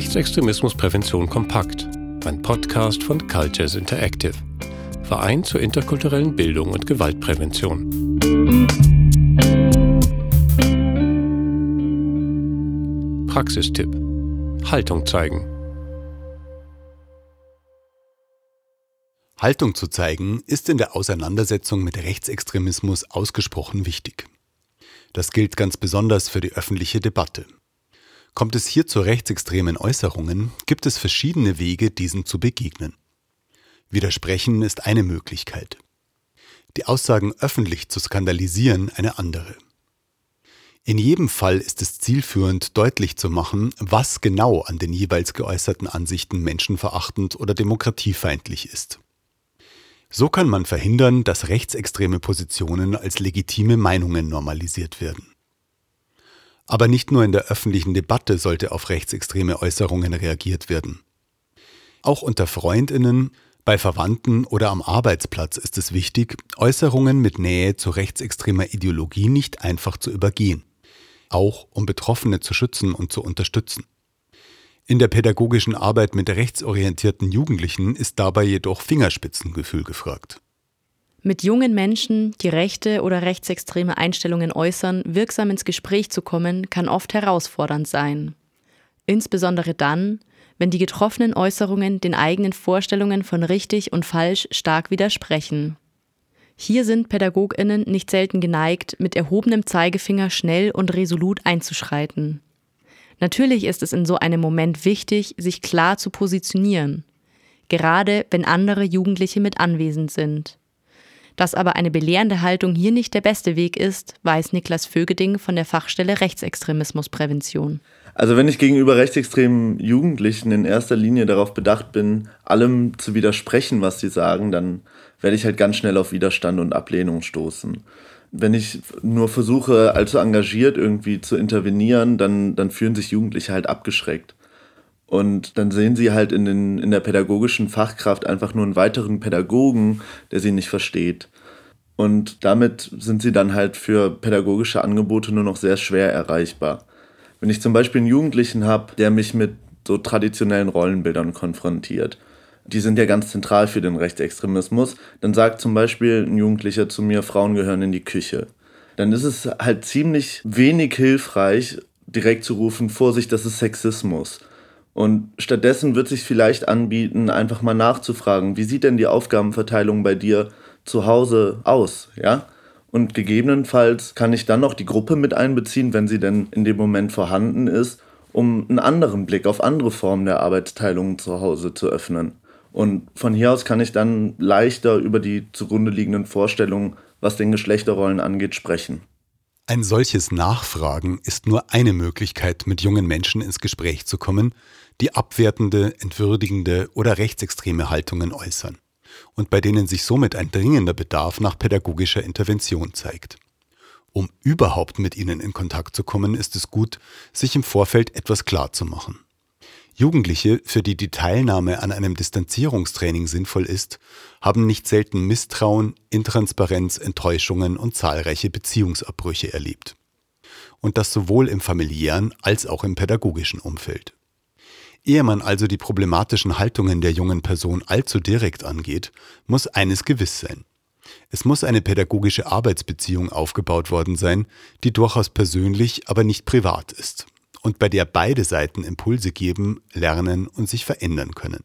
Rechtsextremismusprävention kompakt, ein Podcast von Cultures Interactive, Verein zur interkulturellen Bildung und Gewaltprävention. Praxistipp: Haltung zeigen. Haltung zu zeigen ist in der Auseinandersetzung mit Rechtsextremismus ausgesprochen wichtig. Das gilt ganz besonders für die öffentliche Debatte. Kommt es hier zu rechtsextremen Äußerungen, gibt es verschiedene Wege, diesen zu begegnen. Widersprechen ist eine Möglichkeit. Die Aussagen öffentlich zu skandalisieren eine andere. In jedem Fall ist es zielführend, deutlich zu machen, was genau an den jeweils geäußerten Ansichten menschenverachtend oder demokratiefeindlich ist. So kann man verhindern, dass rechtsextreme Positionen als legitime Meinungen normalisiert werden. Aber nicht nur in der öffentlichen Debatte sollte auf rechtsextreme Äußerungen reagiert werden. Auch unter Freundinnen, bei Verwandten oder am Arbeitsplatz ist es wichtig, Äußerungen mit Nähe zu rechtsextremer Ideologie nicht einfach zu übergehen, auch um Betroffene zu schützen und zu unterstützen. In der pädagogischen Arbeit mit rechtsorientierten Jugendlichen ist dabei jedoch Fingerspitzengefühl gefragt mit jungen Menschen, die rechte oder rechtsextreme Einstellungen äußern, wirksam ins Gespräch zu kommen, kann oft herausfordernd sein. Insbesondere dann, wenn die getroffenen Äußerungen den eigenen Vorstellungen von richtig und falsch stark widersprechen. Hier sind Pädagoginnen nicht selten geneigt, mit erhobenem Zeigefinger schnell und resolut einzuschreiten. Natürlich ist es in so einem Moment wichtig, sich klar zu positionieren, gerade wenn andere Jugendliche mit anwesend sind. Dass aber eine belehrende Haltung hier nicht der beste Weg ist, weiß Niklas Vögeding von der Fachstelle Rechtsextremismusprävention. Also wenn ich gegenüber rechtsextremen Jugendlichen in erster Linie darauf bedacht bin, allem zu widersprechen, was sie sagen, dann werde ich halt ganz schnell auf Widerstand und Ablehnung stoßen. Wenn ich nur versuche, allzu engagiert irgendwie zu intervenieren, dann, dann fühlen sich Jugendliche halt abgeschreckt. Und dann sehen sie halt in, den, in der pädagogischen Fachkraft einfach nur einen weiteren Pädagogen, der sie nicht versteht. Und damit sind sie dann halt für pädagogische Angebote nur noch sehr schwer erreichbar. Wenn ich zum Beispiel einen Jugendlichen habe, der mich mit so traditionellen Rollenbildern konfrontiert, die sind ja ganz zentral für den Rechtsextremismus, dann sagt zum Beispiel ein Jugendlicher zu mir, Frauen gehören in die Küche. Dann ist es halt ziemlich wenig hilfreich, direkt zu rufen, Vorsicht, das ist Sexismus und stattdessen wird sich vielleicht anbieten, einfach mal nachzufragen, wie sieht denn die Aufgabenverteilung bei dir zu Hause aus, ja? Und gegebenenfalls kann ich dann noch die Gruppe mit einbeziehen, wenn sie denn in dem Moment vorhanden ist, um einen anderen Blick auf andere Formen der Arbeitsteilung zu Hause zu öffnen. Und von hier aus kann ich dann leichter über die zugrunde liegenden Vorstellungen, was den Geschlechterrollen angeht, sprechen. Ein solches Nachfragen ist nur eine Möglichkeit, mit jungen Menschen ins Gespräch zu kommen, die abwertende, entwürdigende oder rechtsextreme Haltungen äußern und bei denen sich somit ein dringender Bedarf nach pädagogischer Intervention zeigt. Um überhaupt mit ihnen in Kontakt zu kommen, ist es gut, sich im Vorfeld etwas klar zu machen. Jugendliche, für die die Teilnahme an einem Distanzierungstraining sinnvoll ist, haben nicht selten Misstrauen, Intransparenz, Enttäuschungen und zahlreiche Beziehungsabbrüche erlebt. Und das sowohl im familiären als auch im pädagogischen Umfeld. Ehe man also die problematischen Haltungen der jungen Person allzu direkt angeht, muss eines gewiss sein. Es muss eine pädagogische Arbeitsbeziehung aufgebaut worden sein, die durchaus persönlich, aber nicht privat ist und bei der beide Seiten Impulse geben, lernen und sich verändern können.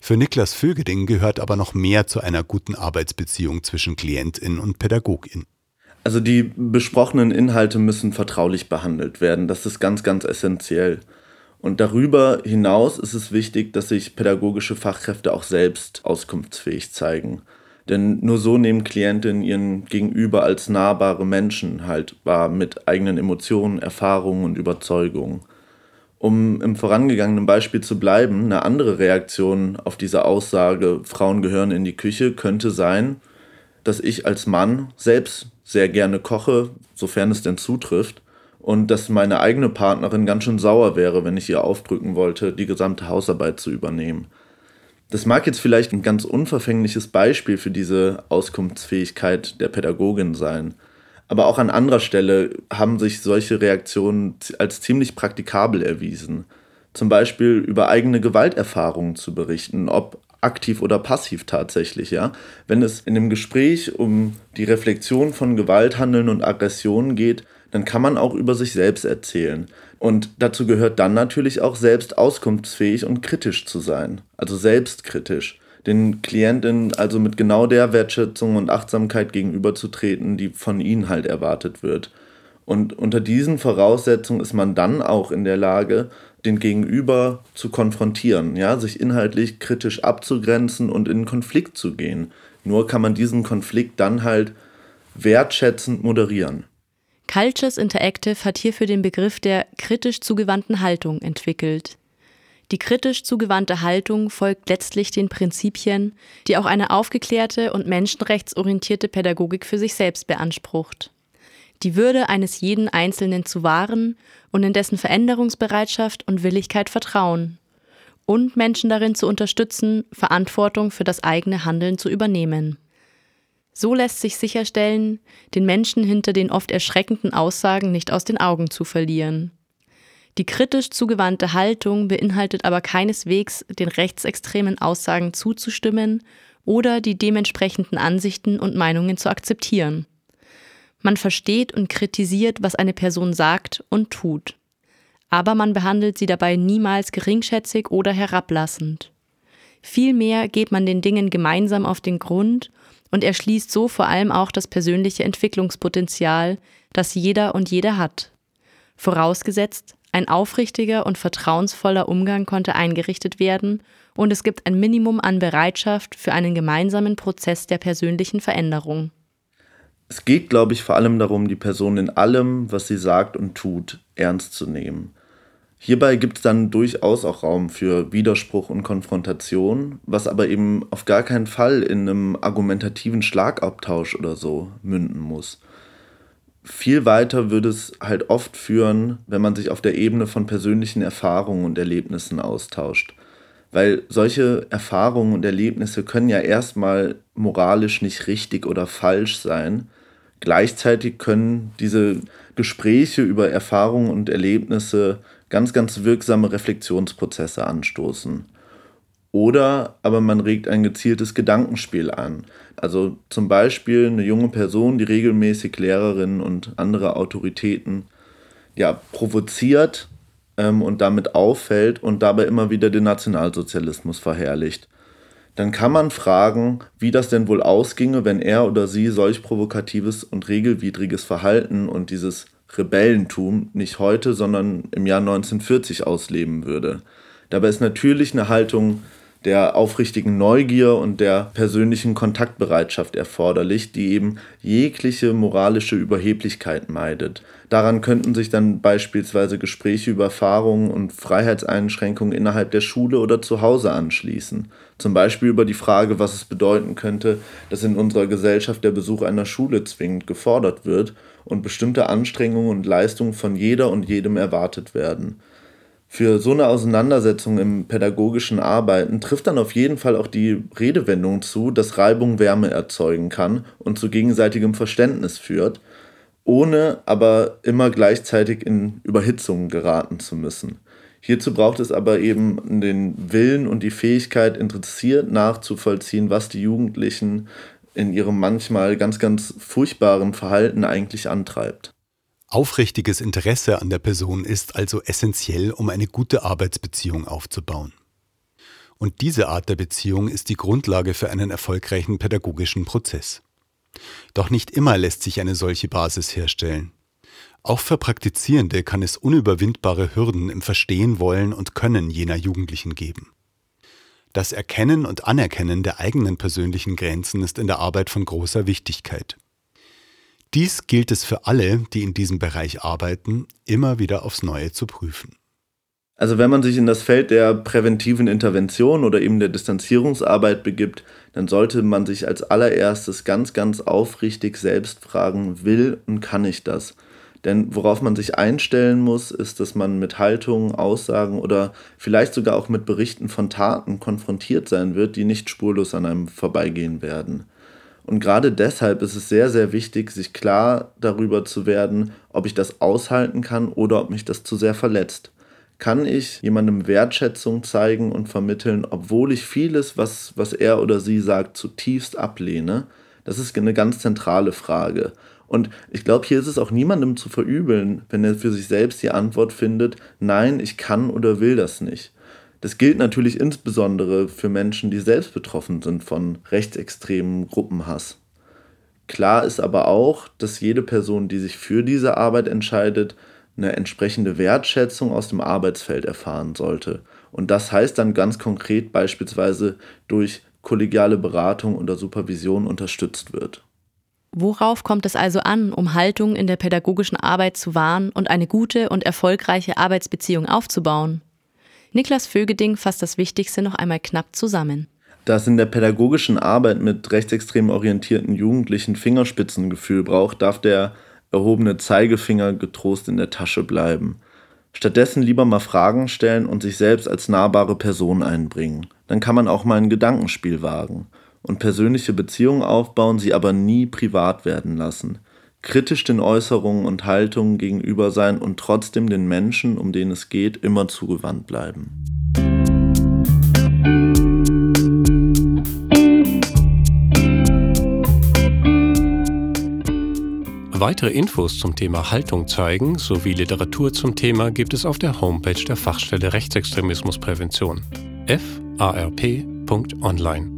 Für Niklas Vögeding gehört aber noch mehr zu einer guten Arbeitsbeziehung zwischen Klientin und Pädagogin. Also die besprochenen Inhalte müssen vertraulich behandelt werden. Das ist ganz, ganz essentiell. Und darüber hinaus ist es wichtig, dass sich pädagogische Fachkräfte auch selbst auskunftsfähig zeigen. Denn nur so nehmen Klientinnen ihren Gegenüber als nahbare Menschen halt wahr mit eigenen Emotionen, Erfahrungen und Überzeugungen. Um im vorangegangenen Beispiel zu bleiben, eine andere Reaktion auf diese Aussage, Frauen gehören in die Küche, könnte sein, dass ich als Mann selbst sehr gerne koche, sofern es denn zutrifft, und dass meine eigene Partnerin ganz schön sauer wäre, wenn ich ihr aufdrücken wollte, die gesamte Hausarbeit zu übernehmen. Das mag jetzt vielleicht ein ganz unverfängliches Beispiel für diese Auskunftsfähigkeit der Pädagogin sein. Aber auch an anderer Stelle haben sich solche Reaktionen als ziemlich praktikabel erwiesen. zum Beispiel über eigene Gewalterfahrungen zu berichten, ob aktiv oder passiv tatsächlich, ja. Wenn es in dem Gespräch um die Reflexion von Gewalthandeln und Aggressionen geht, dann kann man auch über sich selbst erzählen. Und dazu gehört dann natürlich auch selbst auskunftsfähig und kritisch zu sein, also selbstkritisch. Den Klienten also mit genau der Wertschätzung und Achtsamkeit gegenüberzutreten, die von ihnen halt erwartet wird. Und unter diesen Voraussetzungen ist man dann auch in der Lage, den Gegenüber zu konfrontieren, ja, sich inhaltlich kritisch abzugrenzen und in Konflikt zu gehen. Nur kann man diesen Konflikt dann halt wertschätzend moderieren. Cultures Interactive hat hierfür den Begriff der kritisch zugewandten Haltung entwickelt. Die kritisch zugewandte Haltung folgt letztlich den Prinzipien, die auch eine aufgeklärte und menschenrechtsorientierte Pädagogik für sich selbst beansprucht. Die Würde eines jeden Einzelnen zu wahren und in dessen Veränderungsbereitschaft und Willigkeit vertrauen. Und Menschen darin zu unterstützen, Verantwortung für das eigene Handeln zu übernehmen. So lässt sich sicherstellen, den Menschen hinter den oft erschreckenden Aussagen nicht aus den Augen zu verlieren. Die kritisch zugewandte Haltung beinhaltet aber keineswegs, den rechtsextremen Aussagen zuzustimmen oder die dementsprechenden Ansichten und Meinungen zu akzeptieren. Man versteht und kritisiert, was eine Person sagt und tut. Aber man behandelt sie dabei niemals geringschätzig oder herablassend. Vielmehr geht man den Dingen gemeinsam auf den Grund und erschließt so vor allem auch das persönliche Entwicklungspotenzial, das jeder und jede hat. Vorausgesetzt, ein aufrichtiger und vertrauensvoller Umgang konnte eingerichtet werden und es gibt ein Minimum an Bereitschaft für einen gemeinsamen Prozess der persönlichen Veränderung. Es geht, glaube ich, vor allem darum, die Person in allem, was sie sagt und tut, ernst zu nehmen. Hierbei gibt es dann durchaus auch Raum für Widerspruch und Konfrontation, was aber eben auf gar keinen Fall in einem argumentativen Schlagabtausch oder so münden muss. Viel weiter würde es halt oft führen, wenn man sich auf der Ebene von persönlichen Erfahrungen und Erlebnissen austauscht. Weil solche Erfahrungen und Erlebnisse können ja erstmal moralisch nicht richtig oder falsch sein. Gleichzeitig können diese Gespräche über Erfahrungen und Erlebnisse ganz, ganz wirksame Reflexionsprozesse anstoßen. Oder aber man regt ein gezieltes Gedankenspiel an. Also zum Beispiel eine junge Person, die regelmäßig Lehrerinnen und andere Autoritäten ja, provoziert ähm, und damit auffällt und dabei immer wieder den Nationalsozialismus verherrlicht. Dann kann man fragen, wie das denn wohl ausginge, wenn er oder sie solch provokatives und regelwidriges Verhalten und dieses Rebellentum nicht heute, sondern im Jahr 1940 ausleben würde. Dabei ist natürlich eine Haltung der aufrichtigen Neugier und der persönlichen Kontaktbereitschaft erforderlich, die eben jegliche moralische Überheblichkeit meidet. Daran könnten sich dann beispielsweise Gespräche über Erfahrungen und Freiheitseinschränkungen innerhalb der Schule oder zu Hause anschließen. Zum Beispiel über die Frage, was es bedeuten könnte, dass in unserer Gesellschaft der Besuch einer Schule zwingend gefordert wird und bestimmte Anstrengungen und Leistungen von jeder und jedem erwartet werden. Für so eine Auseinandersetzung im pädagogischen Arbeiten trifft dann auf jeden Fall auch die Redewendung zu, dass Reibung Wärme erzeugen kann und zu gegenseitigem Verständnis führt, ohne aber immer gleichzeitig in Überhitzungen geraten zu müssen. Hierzu braucht es aber eben den Willen und die Fähigkeit, interessiert nachzuvollziehen, was die Jugendlichen in ihrem manchmal ganz, ganz furchtbaren Verhalten eigentlich antreibt. Aufrichtiges Interesse an der Person ist also essentiell, um eine gute Arbeitsbeziehung aufzubauen. Und diese Art der Beziehung ist die Grundlage für einen erfolgreichen pädagogischen Prozess. Doch nicht immer lässt sich eine solche Basis herstellen. Auch für Praktizierende kann es unüberwindbare Hürden im Verstehen wollen und Können jener Jugendlichen geben. Das Erkennen und Anerkennen der eigenen persönlichen Grenzen ist in der Arbeit von großer Wichtigkeit. Dies gilt es für alle, die in diesem Bereich arbeiten, immer wieder aufs Neue zu prüfen. Also wenn man sich in das Feld der präventiven Intervention oder eben der Distanzierungsarbeit begibt, dann sollte man sich als allererstes ganz, ganz aufrichtig selbst fragen, will und kann ich das? Denn worauf man sich einstellen muss, ist, dass man mit Haltungen, Aussagen oder vielleicht sogar auch mit Berichten von Taten konfrontiert sein wird, die nicht spurlos an einem vorbeigehen werden. Und gerade deshalb ist es sehr, sehr wichtig, sich klar darüber zu werden, ob ich das aushalten kann oder ob mich das zu sehr verletzt. kann ich jemandem Wertschätzung zeigen und vermitteln, obwohl ich vieles, was, was er oder sie sagt, zutiefst ablehne? Das ist eine ganz zentrale Frage. Und ich glaube, hier ist es auch niemandem zu verübeln, wenn er für sich selbst die Antwort findet, nein, ich kann oder will das nicht. Das gilt natürlich insbesondere für Menschen, die selbst betroffen sind von rechtsextremen Gruppenhass. Klar ist aber auch, dass jede Person, die sich für diese Arbeit entscheidet, eine entsprechende Wertschätzung aus dem Arbeitsfeld erfahren sollte. Und das heißt dann ganz konkret beispielsweise durch kollegiale Beratung oder Supervision unterstützt wird. Worauf kommt es also an, um Haltung in der pädagogischen Arbeit zu wahren und eine gute und erfolgreiche Arbeitsbeziehung aufzubauen? Niklas Vögeding fasst das Wichtigste noch einmal knapp zusammen. Da es in der pädagogischen Arbeit mit rechtsextrem orientierten Jugendlichen Fingerspitzengefühl braucht, darf der erhobene Zeigefinger getrost in der Tasche bleiben. Stattdessen lieber mal Fragen stellen und sich selbst als nahbare Person einbringen. Dann kann man auch mal ein Gedankenspiel wagen und persönliche Beziehungen aufbauen, sie aber nie privat werden lassen. Kritisch den Äußerungen und Haltungen gegenüber sein und trotzdem den Menschen, um den es geht, immer zugewandt bleiben. Weitere Infos zum Thema Haltung zeigen sowie Literatur zum Thema gibt es auf der Homepage der Fachstelle Rechtsextremismusprävention farp.online.